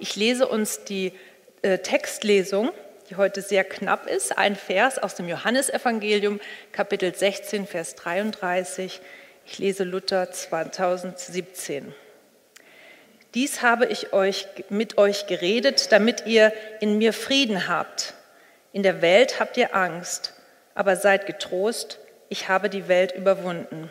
Ich lese uns die äh, Textlesung, die heute sehr knapp ist, ein Vers aus dem Johannesevangelium, Kapitel 16, Vers 33. Ich lese Luther 2017. Dies habe ich euch, mit euch geredet, damit ihr in mir Frieden habt. In der Welt habt ihr Angst, aber seid getrost, ich habe die Welt überwunden.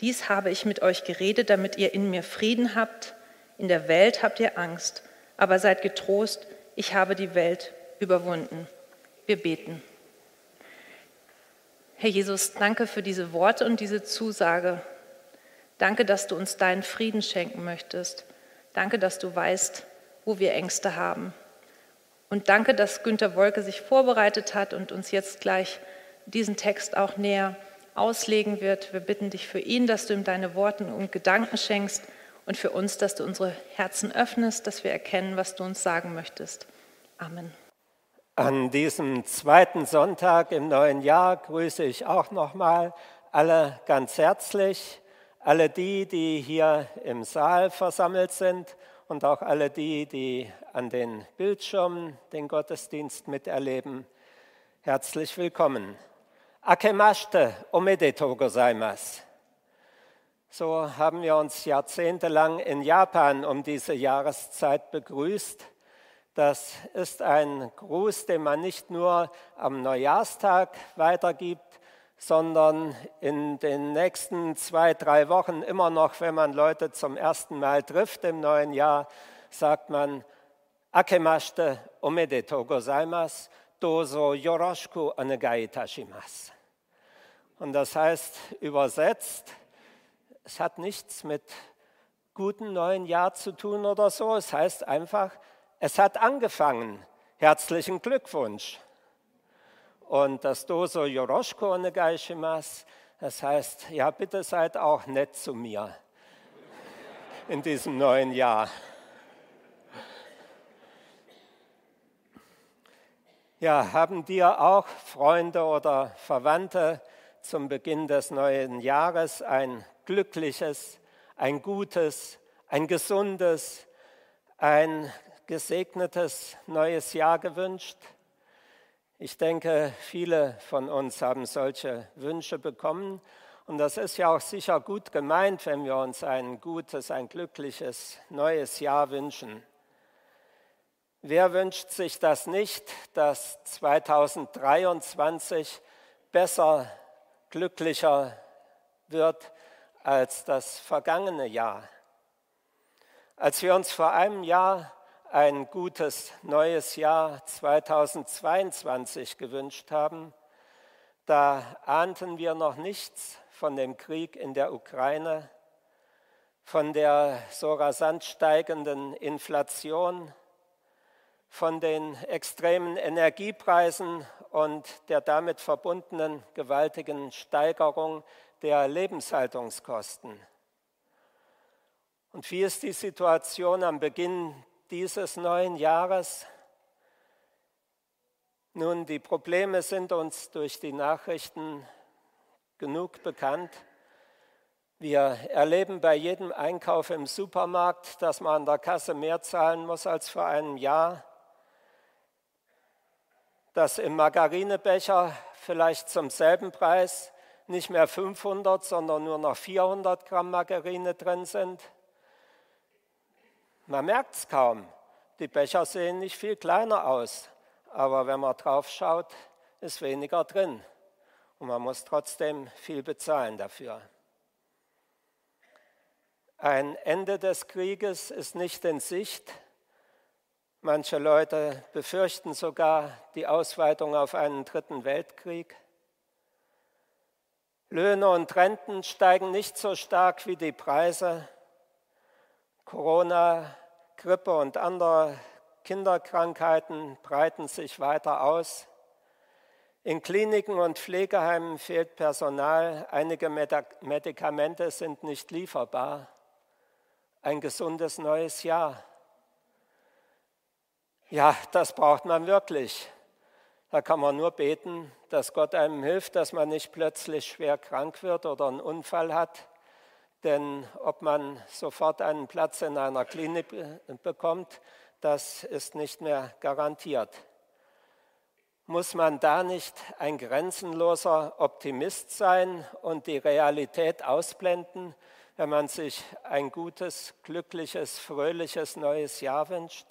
Dies habe ich mit euch geredet, damit ihr in mir Frieden habt. In der Welt habt ihr Angst, aber seid getrost, ich habe die Welt überwunden. Wir beten. Herr Jesus, danke für diese Worte und diese Zusage. Danke, dass du uns deinen Frieden schenken möchtest. Danke, dass du weißt, wo wir Ängste haben. Und danke, dass Günter Wolke sich vorbereitet hat und uns jetzt gleich diesen Text auch näher auslegen wird. Wir bitten dich für ihn, dass du ihm deine Worte und Gedanken schenkst und für uns, dass du unsere Herzen öffnest, dass wir erkennen, was du uns sagen möchtest. Amen. An diesem zweiten Sonntag im neuen Jahr grüße ich auch nochmal alle ganz herzlich, alle die, die hier im Saal versammelt sind und auch alle die, die an den Bildschirmen den Gottesdienst miterleben. Herzlich willkommen. Akemashite omedetou gozaimasu. So haben wir uns jahrzehntelang in Japan um diese Jahreszeit begrüßt. Das ist ein Gruß, den man nicht nur am Neujahrstag weitergibt, sondern in den nächsten zwei, drei Wochen immer noch, wenn man Leute zum ersten Mal trifft im neuen Jahr, sagt man Akemashite omedetou gozaimasu, dozo yoroshiku onegai itashimasu. Und das heißt übersetzt, es hat nichts mit guten neuen Jahr zu tun oder so. Es heißt einfach, es hat angefangen. Herzlichen Glückwunsch. Und das Doso Yoroshko Onegaishimas, das heißt, ja, bitte seid auch nett zu mir in diesem neuen Jahr. Ja, haben dir auch Freunde oder Verwandte, zum Beginn des neuen Jahres ein glückliches, ein gutes, ein gesundes, ein gesegnetes neues Jahr gewünscht. Ich denke, viele von uns haben solche Wünsche bekommen. Und das ist ja auch sicher gut gemeint, wenn wir uns ein gutes, ein glückliches neues Jahr wünschen. Wer wünscht sich das nicht, dass 2023 besser glücklicher wird als das vergangene Jahr. Als wir uns vor einem Jahr ein gutes neues Jahr 2022 gewünscht haben, da ahnten wir noch nichts von dem Krieg in der Ukraine, von der so rasant steigenden Inflation, von den extremen Energiepreisen und der damit verbundenen gewaltigen Steigerung der Lebenshaltungskosten. Und wie ist die Situation am Beginn dieses neuen Jahres? Nun, die Probleme sind uns durch die Nachrichten genug bekannt. Wir erleben bei jedem Einkauf im Supermarkt, dass man an der Kasse mehr zahlen muss als vor einem Jahr dass im Margarinebecher vielleicht zum selben Preis nicht mehr 500, sondern nur noch 400 Gramm Margarine drin sind. Man merkt es kaum. Die Becher sehen nicht viel kleiner aus, aber wenn man drauf schaut, ist weniger drin. Und man muss trotzdem viel bezahlen dafür. Ein Ende des Krieges ist nicht in Sicht. Manche Leute befürchten sogar die Ausweitung auf einen dritten Weltkrieg. Löhne und Renten steigen nicht so stark wie die Preise. Corona, Grippe und andere Kinderkrankheiten breiten sich weiter aus. In Kliniken und Pflegeheimen fehlt Personal, einige Medikamente sind nicht lieferbar. Ein gesundes neues Jahr. Ja, das braucht man wirklich. Da kann man nur beten, dass Gott einem hilft, dass man nicht plötzlich schwer krank wird oder einen Unfall hat, Denn ob man sofort einen Platz in einer Klinik bekommt, das ist nicht mehr garantiert. Muss man da nicht ein grenzenloser Optimist sein und die Realität ausblenden, wenn man sich ein gutes, glückliches, fröhliches neues Jahr wünscht?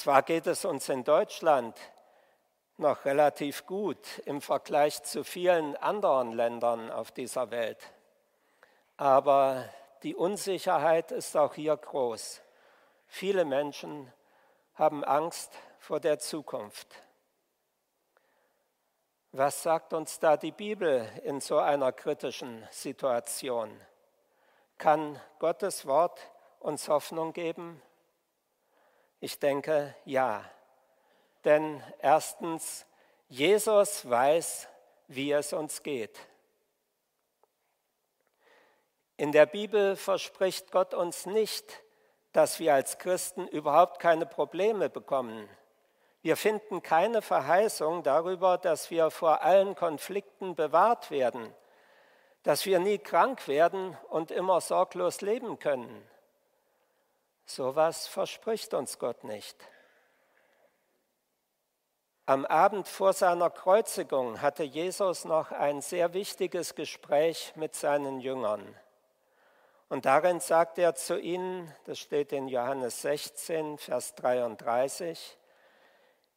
Zwar geht es uns in Deutschland noch relativ gut im Vergleich zu vielen anderen Ländern auf dieser Welt, aber die Unsicherheit ist auch hier groß. Viele Menschen haben Angst vor der Zukunft. Was sagt uns da die Bibel in so einer kritischen Situation? Kann Gottes Wort uns Hoffnung geben? Ich denke, ja. Denn erstens, Jesus weiß, wie es uns geht. In der Bibel verspricht Gott uns nicht, dass wir als Christen überhaupt keine Probleme bekommen. Wir finden keine Verheißung darüber, dass wir vor allen Konflikten bewahrt werden, dass wir nie krank werden und immer sorglos leben können. Sowas verspricht uns Gott nicht. Am Abend vor seiner Kreuzigung hatte Jesus noch ein sehr wichtiges Gespräch mit seinen Jüngern. Und darin sagt er zu ihnen, das steht in Johannes 16, Vers 33,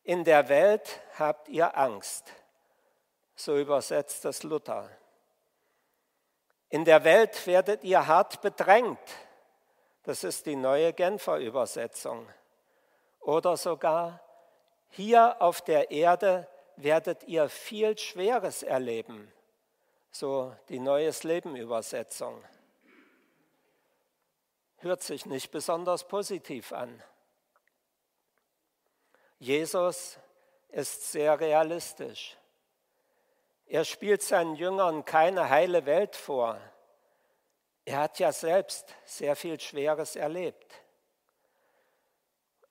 in der Welt habt ihr Angst. So übersetzt das Luther. In der Welt werdet ihr hart bedrängt. Das ist die neue Genfer Übersetzung. Oder sogar hier auf der Erde werdet ihr viel Schweres erleben, so die Neues Leben Übersetzung. Hört sich nicht besonders positiv an. Jesus ist sehr realistisch. Er spielt seinen Jüngern keine heile Welt vor. Er hat ja selbst sehr viel Schweres erlebt.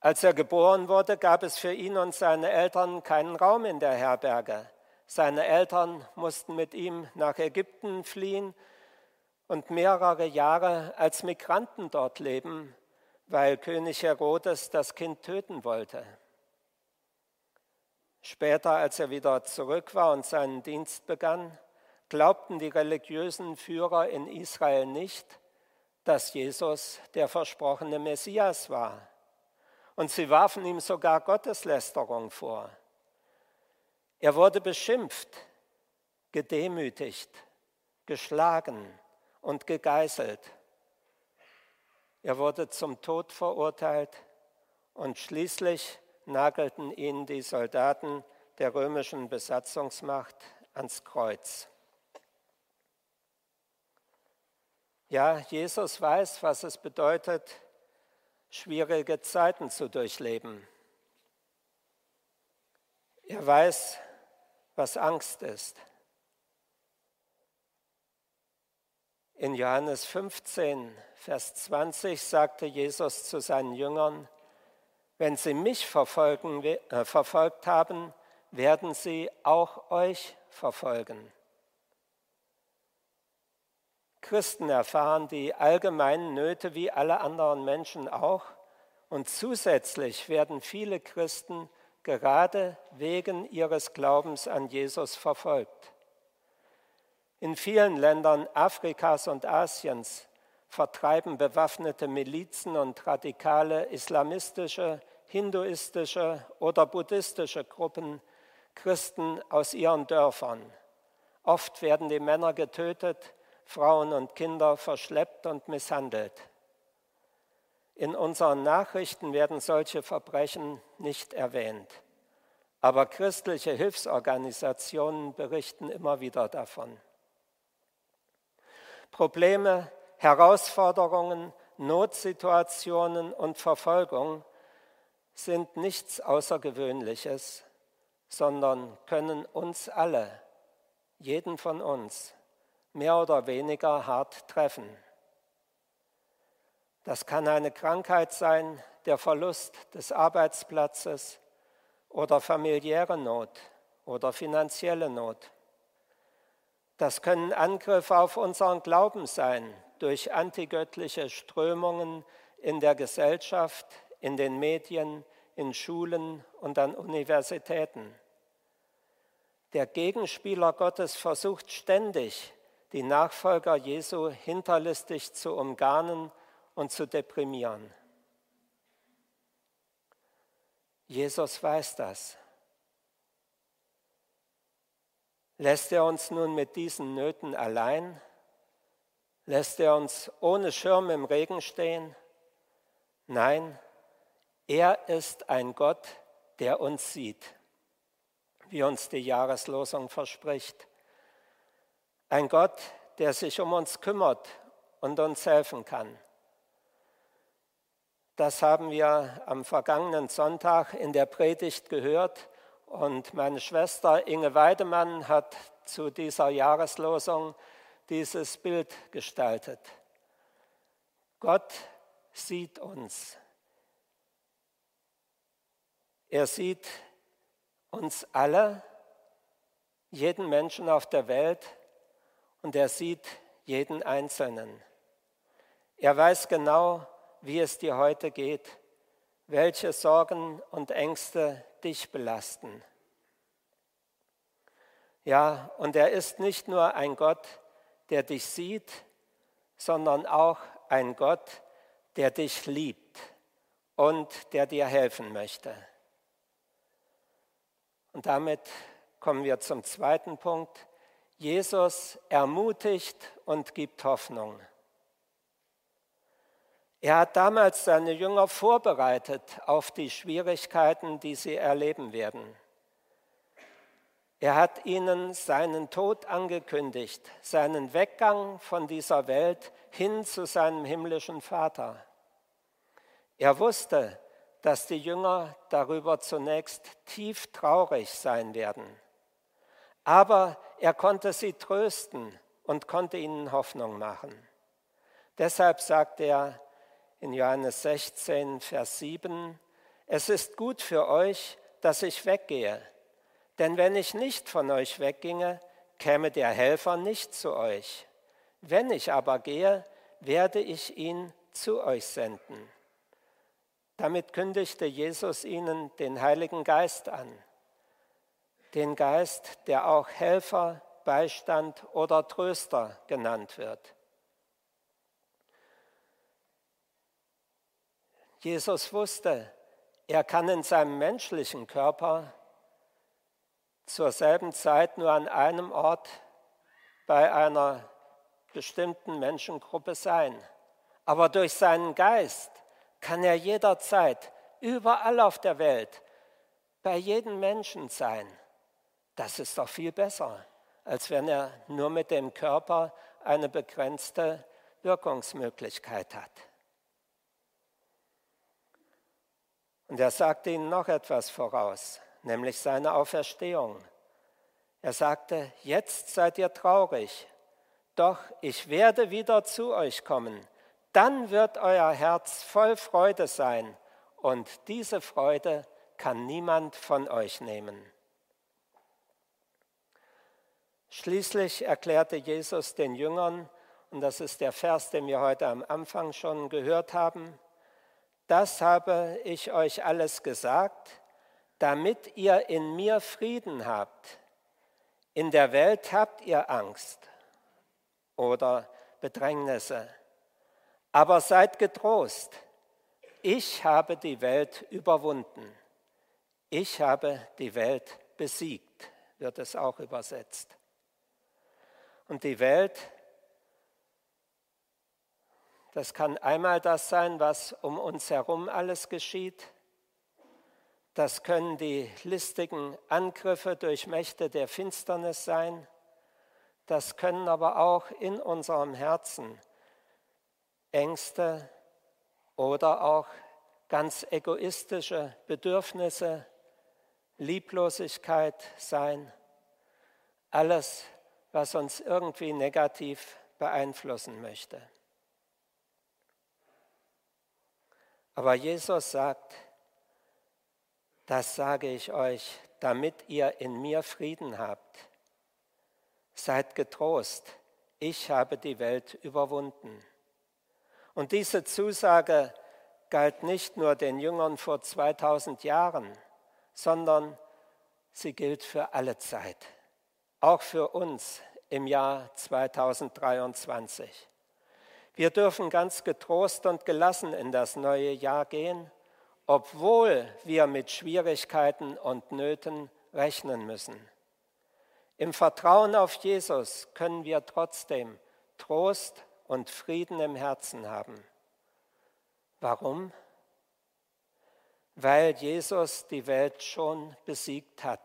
Als er geboren wurde, gab es für ihn und seine Eltern keinen Raum in der Herberge. Seine Eltern mussten mit ihm nach Ägypten fliehen und mehrere Jahre als Migranten dort leben, weil König Herodes das Kind töten wollte. Später, als er wieder zurück war und seinen Dienst begann, glaubten die religiösen Führer in Israel nicht, dass Jesus der versprochene Messias war und sie warfen ihm sogar Gotteslästerung vor. Er wurde beschimpft, gedemütigt, geschlagen und gegeißelt. Er wurde zum Tod verurteilt und schließlich nagelten ihn die Soldaten der römischen Besatzungsmacht ans Kreuz. Ja, Jesus weiß, was es bedeutet, schwierige Zeiten zu durchleben. Er weiß, was Angst ist. In Johannes 15, Vers 20 sagte Jesus zu seinen Jüngern, wenn sie mich verfolgen, äh, verfolgt haben, werden sie auch euch verfolgen. Christen erfahren die allgemeinen Nöte wie alle anderen Menschen auch. Und zusätzlich werden viele Christen gerade wegen ihres Glaubens an Jesus verfolgt. In vielen Ländern Afrikas und Asiens vertreiben bewaffnete Milizen und radikale islamistische, hinduistische oder buddhistische Gruppen Christen aus ihren Dörfern. Oft werden die Männer getötet, Frauen und Kinder verschleppt und misshandelt. In unseren Nachrichten werden solche Verbrechen nicht erwähnt, aber christliche Hilfsorganisationen berichten immer wieder davon. Probleme, Herausforderungen, Notsituationen und Verfolgung sind nichts Außergewöhnliches, sondern können uns alle, jeden von uns, mehr oder weniger hart treffen. Das kann eine Krankheit sein, der Verlust des Arbeitsplatzes oder familiäre Not oder finanzielle Not. Das können Angriffe auf unseren Glauben sein durch antigöttliche Strömungen in der Gesellschaft, in den Medien, in Schulen und an Universitäten. Der Gegenspieler Gottes versucht ständig, die Nachfolger Jesu hinterlistig zu umgarnen und zu deprimieren. Jesus weiß das. Lässt er uns nun mit diesen Nöten allein? Lässt er uns ohne Schirm im Regen stehen? Nein, er ist ein Gott, der uns sieht, wie uns die Jahreslosung verspricht. Ein Gott, der sich um uns kümmert und uns helfen kann. Das haben wir am vergangenen Sonntag in der Predigt gehört und meine Schwester Inge Weidemann hat zu dieser Jahreslosung dieses Bild gestaltet. Gott sieht uns. Er sieht uns alle, jeden Menschen auf der Welt und er sieht jeden Einzelnen. Er weiß genau, wie es dir heute geht, welche Sorgen und Ängste dich belasten. Ja, und er ist nicht nur ein Gott, der dich sieht, sondern auch ein Gott, der dich liebt und der dir helfen möchte. Und damit kommen wir zum zweiten Punkt. Jesus ermutigt und gibt Hoffnung. Er hat damals seine Jünger vorbereitet auf die Schwierigkeiten, die sie erleben werden. Er hat ihnen seinen Tod angekündigt, seinen Weggang von dieser Welt hin zu seinem himmlischen Vater. Er wusste, dass die Jünger darüber zunächst tief traurig sein werden. Aber er konnte sie trösten und konnte ihnen Hoffnung machen. Deshalb sagt er, in Johannes 16, Vers 7, es ist gut für euch, dass ich weggehe, denn wenn ich nicht von euch wegginge, käme der Helfer nicht zu euch. Wenn ich aber gehe, werde ich ihn zu euch senden. Damit kündigte Jesus ihnen den Heiligen Geist an, den Geist, der auch Helfer, Beistand oder Tröster genannt wird. Jesus wusste, er kann in seinem menschlichen Körper zur selben Zeit nur an einem Ort bei einer bestimmten Menschengruppe sein. Aber durch seinen Geist kann er jederzeit überall auf der Welt bei jedem Menschen sein. Das ist doch viel besser, als wenn er nur mit dem Körper eine begrenzte Wirkungsmöglichkeit hat. Und er sagte ihnen noch etwas voraus, nämlich seine Auferstehung. Er sagte, jetzt seid ihr traurig, doch ich werde wieder zu euch kommen. Dann wird euer Herz voll Freude sein und diese Freude kann niemand von euch nehmen. Schließlich erklärte Jesus den Jüngern, und das ist der Vers, den wir heute am Anfang schon gehört haben, das habe ich euch alles gesagt, damit ihr in mir Frieden habt. In der Welt habt ihr Angst oder Bedrängnisse, aber seid getrost. Ich habe die Welt überwunden. Ich habe die Welt besiegt, wird es auch übersetzt. Und die Welt das kann einmal das sein, was um uns herum alles geschieht. Das können die listigen Angriffe durch Mächte der Finsternis sein. Das können aber auch in unserem Herzen Ängste oder auch ganz egoistische Bedürfnisse, Lieblosigkeit sein. Alles, was uns irgendwie negativ beeinflussen möchte. Aber Jesus sagt, das sage ich euch, damit ihr in mir Frieden habt. seid getrost, ich habe die Welt überwunden. Und diese Zusage galt nicht nur den Jüngern vor 2000 Jahren, sondern sie gilt für alle Zeit, auch für uns im Jahr 2023. Wir dürfen ganz getrost und gelassen in das neue Jahr gehen, obwohl wir mit Schwierigkeiten und Nöten rechnen müssen. Im Vertrauen auf Jesus können wir trotzdem Trost und Frieden im Herzen haben. Warum? Weil Jesus die Welt schon besiegt hat.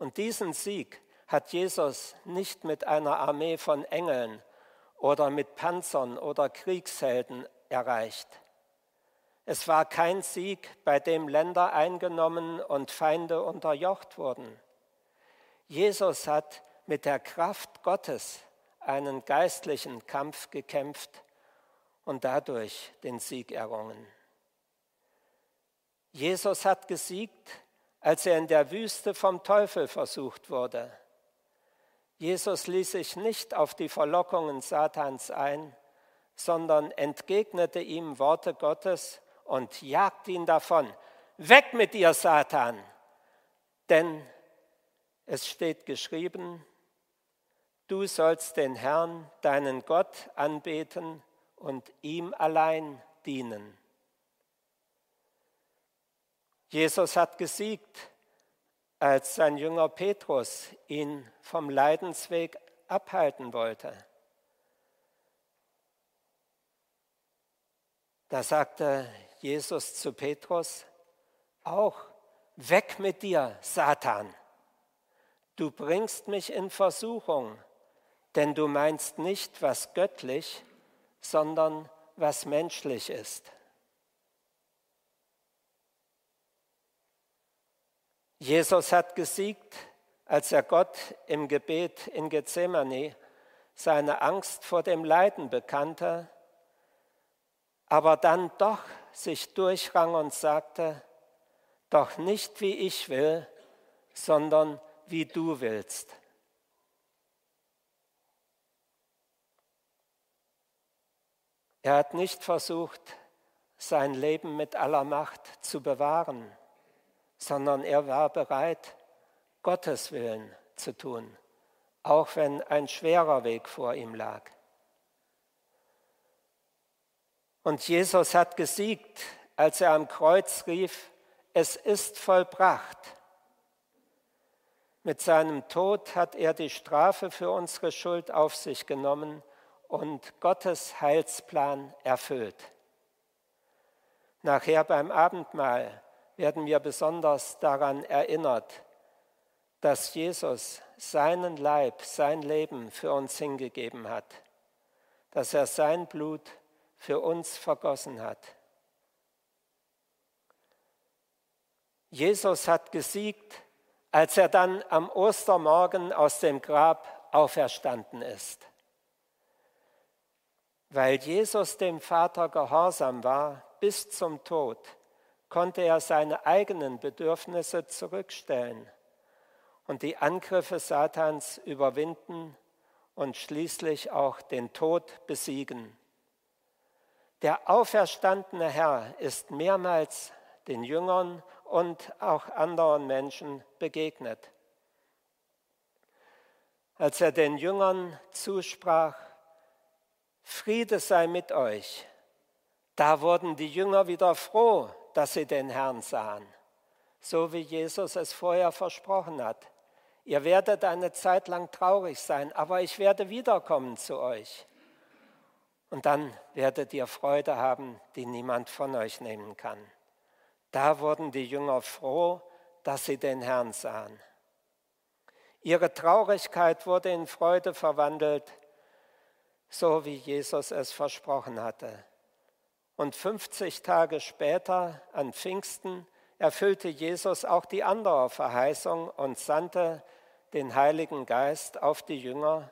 Und diesen Sieg hat Jesus nicht mit einer Armee von Engeln oder mit Panzern oder Kriegshelden erreicht. Es war kein Sieg, bei dem Länder eingenommen und Feinde unterjocht wurden. Jesus hat mit der Kraft Gottes einen geistlichen Kampf gekämpft und dadurch den Sieg errungen. Jesus hat gesiegt, als er in der Wüste vom Teufel versucht wurde. Jesus ließ sich nicht auf die Verlockungen Satans ein, sondern entgegnete ihm Worte Gottes und jagte ihn davon. Weg mit dir, Satan! Denn es steht geschrieben, du sollst den Herrn, deinen Gott, anbeten und ihm allein dienen. Jesus hat gesiegt als sein Jünger Petrus ihn vom Leidensweg abhalten wollte. Da sagte Jesus zu Petrus, auch weg mit dir, Satan. Du bringst mich in Versuchung, denn du meinst nicht, was göttlich, sondern was menschlich ist. Jesus hat gesiegt, als er Gott im Gebet in Gethsemane seine Angst vor dem Leiden bekannte, aber dann doch sich durchrang und sagte, doch nicht wie ich will, sondern wie du willst. Er hat nicht versucht, sein Leben mit aller Macht zu bewahren sondern er war bereit, Gottes Willen zu tun, auch wenn ein schwerer Weg vor ihm lag. Und Jesus hat gesiegt, als er am Kreuz rief, es ist vollbracht. Mit seinem Tod hat er die Strafe für unsere Schuld auf sich genommen und Gottes Heilsplan erfüllt. Nachher beim Abendmahl werden wir besonders daran erinnert, dass Jesus seinen Leib, sein Leben für uns hingegeben hat, dass er sein Blut für uns vergossen hat. Jesus hat gesiegt, als er dann am Ostermorgen aus dem Grab auferstanden ist. Weil Jesus dem Vater gehorsam war bis zum Tod, konnte er seine eigenen Bedürfnisse zurückstellen und die Angriffe Satans überwinden und schließlich auch den Tod besiegen. Der auferstandene Herr ist mehrmals den Jüngern und auch anderen Menschen begegnet. Als er den Jüngern zusprach, Friede sei mit euch, da wurden die Jünger wieder froh, dass sie den Herrn sahen, so wie Jesus es vorher versprochen hat. Ihr werdet eine Zeit lang traurig sein, aber ich werde wiederkommen zu euch. Und dann werdet ihr Freude haben, die niemand von euch nehmen kann. Da wurden die Jünger froh, dass sie den Herrn sahen. Ihre Traurigkeit wurde in Freude verwandelt, so wie Jesus es versprochen hatte. Und 50 Tage später, an Pfingsten, erfüllte Jesus auch die andere Verheißung und sandte den Heiligen Geist auf die Jünger.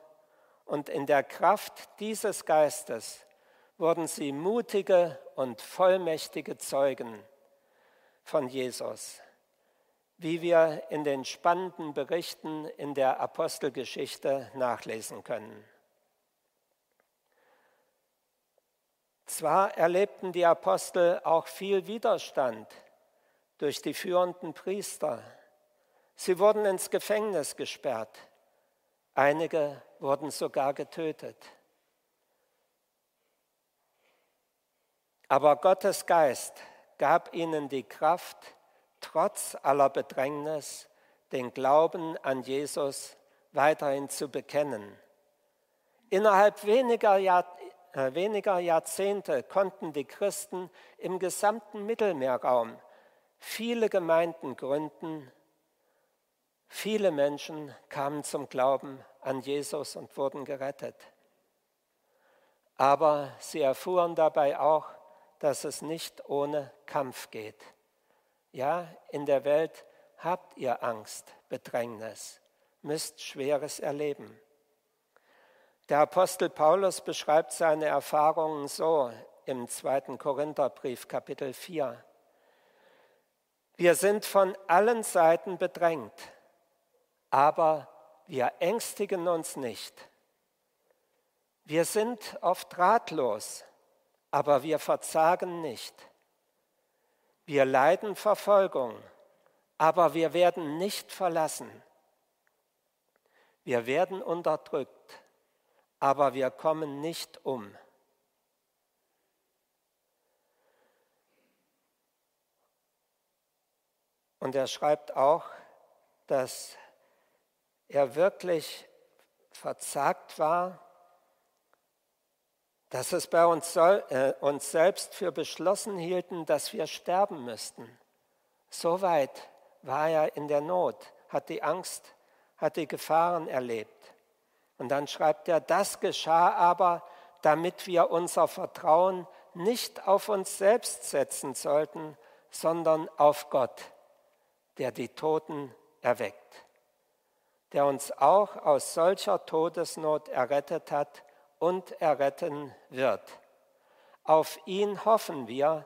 Und in der Kraft dieses Geistes wurden sie mutige und vollmächtige Zeugen von Jesus. wie wir in den spannenden Berichten in der Apostelgeschichte nachlesen können. Zwar erlebten die Apostel auch viel Widerstand durch die führenden Priester. Sie wurden ins Gefängnis gesperrt. Einige wurden sogar getötet. Aber Gottes Geist gab ihnen die Kraft, trotz aller Bedrängnis den Glauben an Jesus weiterhin zu bekennen. Innerhalb weniger, Jahr, weniger Jahrzehnte konnten die Christen im gesamten Mittelmeerraum viele Gemeinden gründen. Viele Menschen kamen zum Glauben an Jesus und wurden gerettet. Aber sie erfuhren dabei auch, dass es nicht ohne Kampf geht. Ja, in der Welt habt ihr Angst, Bedrängnis, müsst Schweres erleben. Der Apostel Paulus beschreibt seine Erfahrungen so im zweiten Korintherbrief Kapitel 4. Wir sind von allen Seiten bedrängt, aber wir ängstigen uns nicht. Wir sind oft ratlos, aber wir verzagen nicht. Wir leiden Verfolgung, aber wir werden nicht verlassen. Wir werden unterdrückt, aber wir kommen nicht um. Und er schreibt auch, dass er wirklich verzagt war dass es bei uns, soll, äh, uns selbst für beschlossen hielten, dass wir sterben müssten. So weit war er in der Not, hat die Angst, hat die Gefahren erlebt. Und dann schreibt er, das geschah aber, damit wir unser Vertrauen nicht auf uns selbst setzen sollten, sondern auf Gott, der die Toten erweckt, der uns auch aus solcher Todesnot errettet hat und erretten wird. Auf ihn hoffen wir,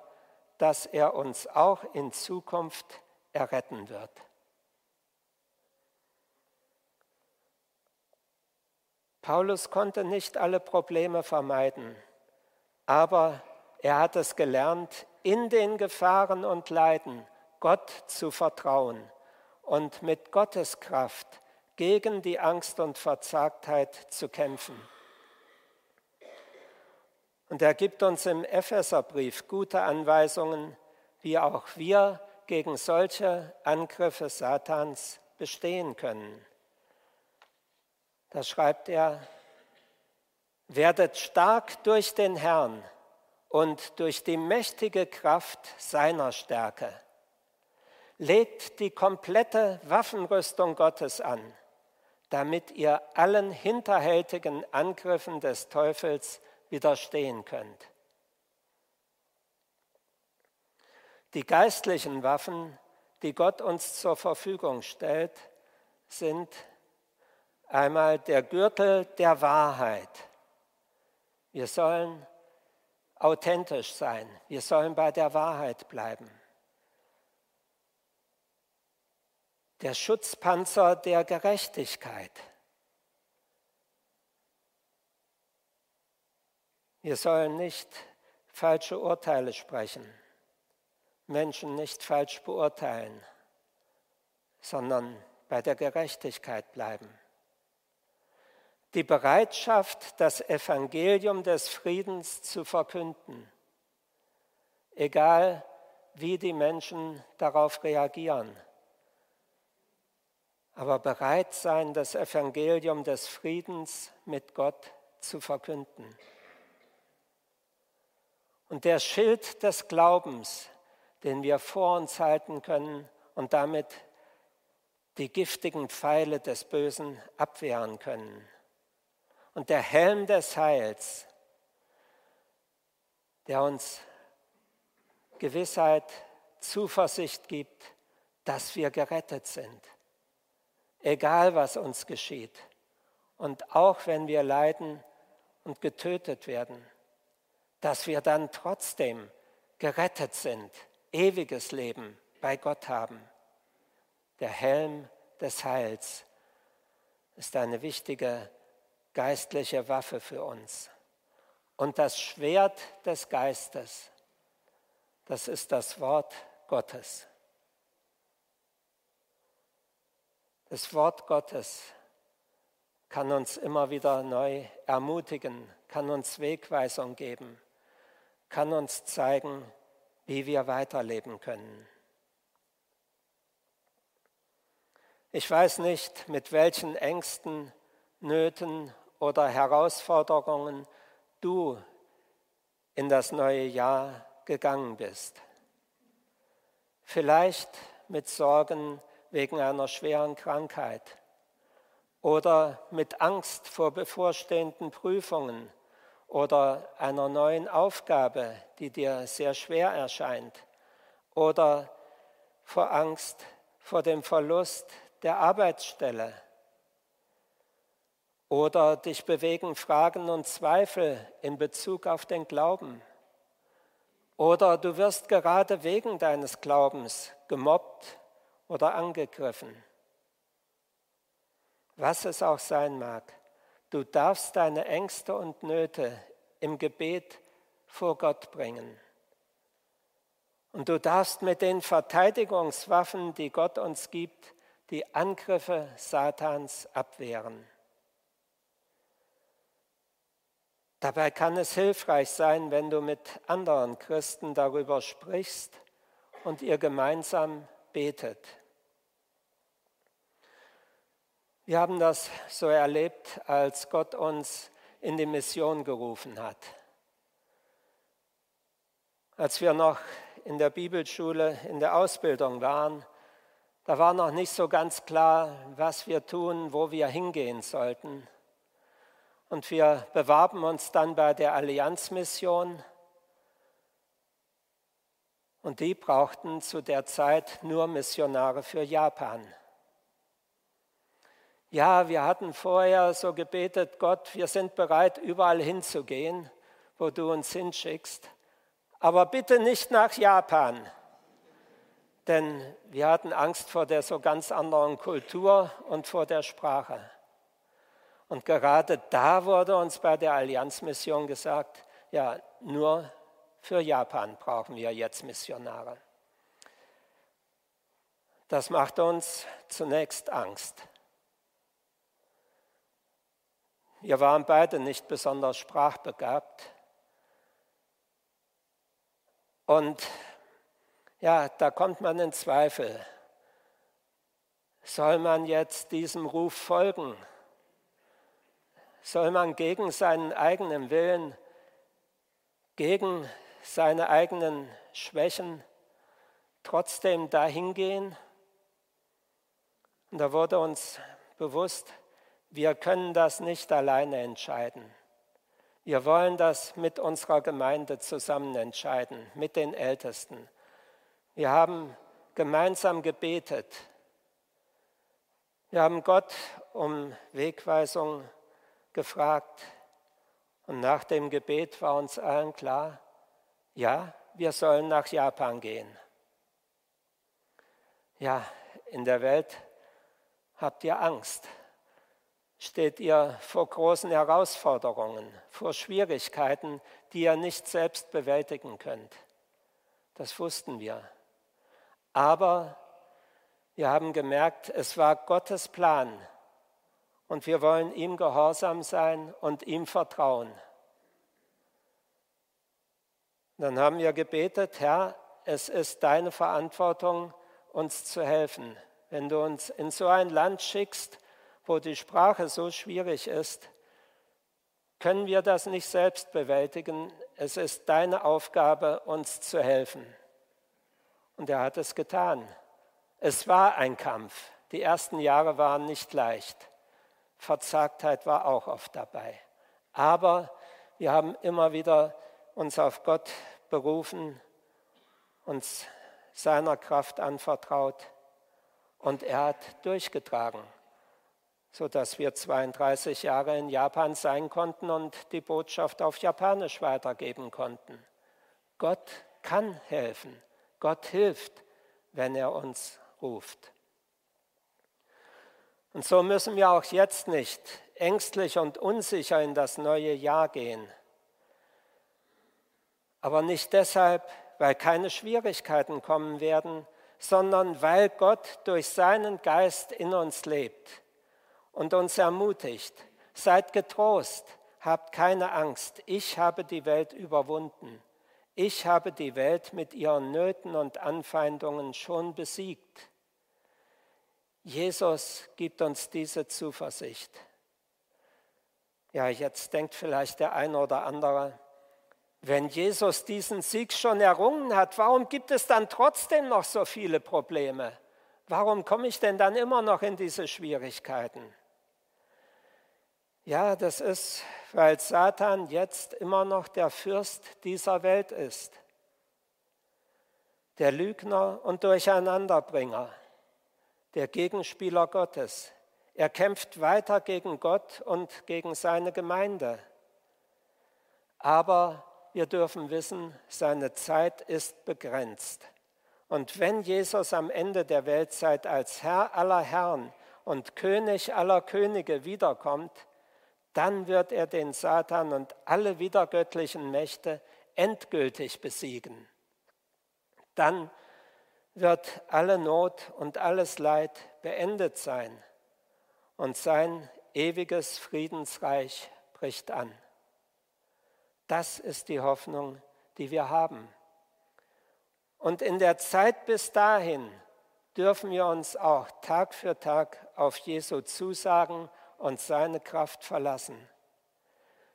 dass er uns auch in Zukunft erretten wird. Paulus konnte nicht alle Probleme vermeiden, aber er hat es gelernt, in den Gefahren und Leiden Gott zu vertrauen und mit Gottes Kraft gegen die Angst und Verzagtheit zu kämpfen. Und er gibt uns im Epheserbrief gute Anweisungen, wie auch wir gegen solche Angriffe Satans bestehen können. Da schreibt er, werdet stark durch den Herrn und durch die mächtige Kraft seiner Stärke. Legt die komplette Waffenrüstung Gottes an, damit ihr allen hinterhältigen Angriffen des Teufels widerstehen könnt. Die geistlichen Waffen, die Gott uns zur Verfügung stellt, sind einmal der Gürtel der Wahrheit. Wir sollen authentisch sein, wir sollen bei der Wahrheit bleiben. Der Schutzpanzer der Gerechtigkeit. Wir sollen nicht falsche Urteile sprechen, Menschen nicht falsch beurteilen, sondern bei der Gerechtigkeit bleiben. Die Bereitschaft, das Evangelium des Friedens zu verkünden, egal wie die Menschen darauf reagieren. Aber bereit sein, das Evangelium des Friedens mit Gott zu verkünden. Und der Schild des Glaubens, den wir vor uns halten können und damit die giftigen Pfeile des Bösen abwehren können. Und der Helm des Heils, der uns Gewissheit, Zuversicht gibt, dass wir gerettet sind, egal was uns geschieht. Und auch wenn wir leiden und getötet werden, dass wir dann trotzdem gerettet sind, ewiges Leben bei Gott haben. der Helm des Heils, ist eine wichtige geistliche Waffe für uns. Und das Schwert des Geistes, das ist das Wort Gottes. Das Wort Gottes kann uns immer wieder neu ermutigen, kann uns Wegweisung geben, kann uns zeigen, wie wir weiterleben können. Ich weiß nicht, mit welchen Ängsten, Nöten oder Herausforderungen du in das neue Jahr gegangen bist. Vielleicht mit Sorgen wegen einer schweren Krankheit oder mit Angst vor bevorstehenden Prüfungen oder einer neuen Aufgabe, die dir sehr schwer erscheint oder vor Angst vor dem Verlust der Arbeitsstelle oder dich bewegen Fragen und Zweifel in Bezug auf den Glauben. Oder du wirst gerade wegen deines Glaubens gemobbt oder angegriffen. Was es auch sein mag, du darfst deine Ängste und Nöte im Gebet vor Gott bringen. Und du darfst mit den Verteidigungswaffen, die Gott uns gibt, die Angriffe Satans abwehren. Dabei kann es hilfreich sein, wenn du mit anderen Christen darüber sprichst und ihr gemeinsam betet. Wir haben das so erlebt, als Gott uns in die Mission gerufen hat. Als wir noch in der Bibelschule in der Ausbildung waren, da war noch nicht so ganz klar, was wir tun, wo wir hingehen sollten. Und wir bewarben uns dann bei der Allianzmission. Und die brauchten zu der Zeit nur Missionare für Japan. Ja, wir hatten vorher so gebetet, Gott, wir sind bereit, überall hinzugehen, wo du uns hinschickst, aber bitte nicht nach Japan, denn wir hatten Angst vor der so ganz anderen Kultur und vor der Sprache. Und gerade da wurde uns bei der Allianzmission gesagt, ja, nur für Japan brauchen wir jetzt Missionare. Das macht uns zunächst Angst. Wir waren beide nicht besonders sprachbegabt. Und ja, da kommt man in Zweifel. Soll man jetzt diesem Ruf folgen? Soll man gegen seinen eigenen Willen, gegen seine eigenen Schwächen trotzdem dahin gehen? Und da wurde uns bewusst, wir können das nicht alleine entscheiden. Wir wollen das mit unserer Gemeinde zusammen entscheiden, mit den Ältesten. Wir haben gemeinsam gebetet. Wir haben Gott um Wegweisung gefragt. Und nach dem Gebet war uns allen klar, ja, wir sollen nach Japan gehen. Ja, in der Welt habt ihr Angst. Steht ihr vor großen Herausforderungen, vor Schwierigkeiten, die ihr nicht selbst bewältigen könnt. Das wussten wir. Aber wir haben gemerkt, es war Gottes Plan, und wir wollen ihm gehorsam sein und ihm vertrauen. Dann haben wir gebetet, Herr, es ist deine Verantwortung, uns zu helfen. Wenn du uns in so ein Land schickst, wo die Sprache so schwierig ist, können wir das nicht selbst bewältigen. Es ist deine Aufgabe, uns zu helfen. Und er hat es getan. Es war ein Kampf. Die ersten Jahre waren nicht leicht. Verzagtheit war auch oft dabei. Aber wir haben immer wieder uns auf Gott berufen, uns seiner Kraft anvertraut und er hat durchgetragen, sodass wir 32 Jahre in Japan sein konnten und die Botschaft auf Japanisch weitergeben konnten. Gott kann helfen. Gott hilft, wenn er uns ruft. Und so müssen wir auch jetzt nicht ängstlich und unsicher in das neue Jahr gehen. Aber nicht deshalb, weil keine Schwierigkeiten kommen werden, sondern weil Gott durch seinen Geist in uns lebt und uns ermutigt. Seid getrost, habt keine Angst, ich habe die Welt überwunden. Ich habe die Welt mit ihren Nöten und Anfeindungen schon besiegt. Jesus gibt uns diese Zuversicht. Ja, jetzt denkt vielleicht der eine oder andere, wenn Jesus diesen Sieg schon errungen hat, warum gibt es dann trotzdem noch so viele Probleme? Warum komme ich denn dann immer noch in diese Schwierigkeiten? Ja, das ist, weil Satan jetzt immer noch der Fürst dieser Welt ist, der Lügner und Durcheinanderbringer der Gegenspieler Gottes. Er kämpft weiter gegen Gott und gegen seine Gemeinde. Aber wir dürfen wissen, seine Zeit ist begrenzt. Und wenn Jesus am Ende der Weltzeit als Herr aller Herren und König aller Könige wiederkommt, dann wird er den Satan und alle wiedergöttlichen Mächte endgültig besiegen. Dann wird alle Not und alles Leid beendet sein und sein ewiges Friedensreich bricht an. Das ist die Hoffnung, die wir haben. Und in der Zeit bis dahin dürfen wir uns auch Tag für Tag auf Jesu Zusagen und seine Kraft verlassen.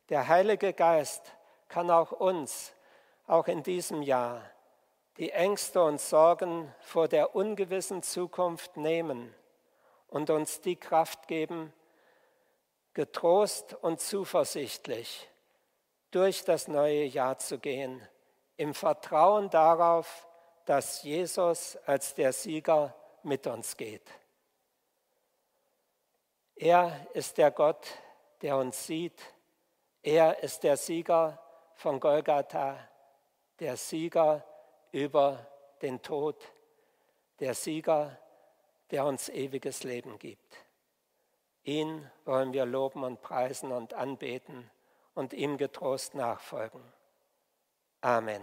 Der Heilige Geist kann auch uns, auch in diesem Jahr, die Ängste und Sorgen vor der ungewissen Zukunft nehmen und uns die Kraft geben, getrost und zuversichtlich durch das neue Jahr zu gehen, im Vertrauen darauf, dass Jesus als der Sieger mit uns geht. Er ist der Gott, der uns sieht. Er ist der Sieger von Golgatha, der Sieger, über den Tod, der Sieger, der uns ewiges Leben gibt. Ihn wollen wir loben und preisen und anbeten und ihm getrost nachfolgen. Amen.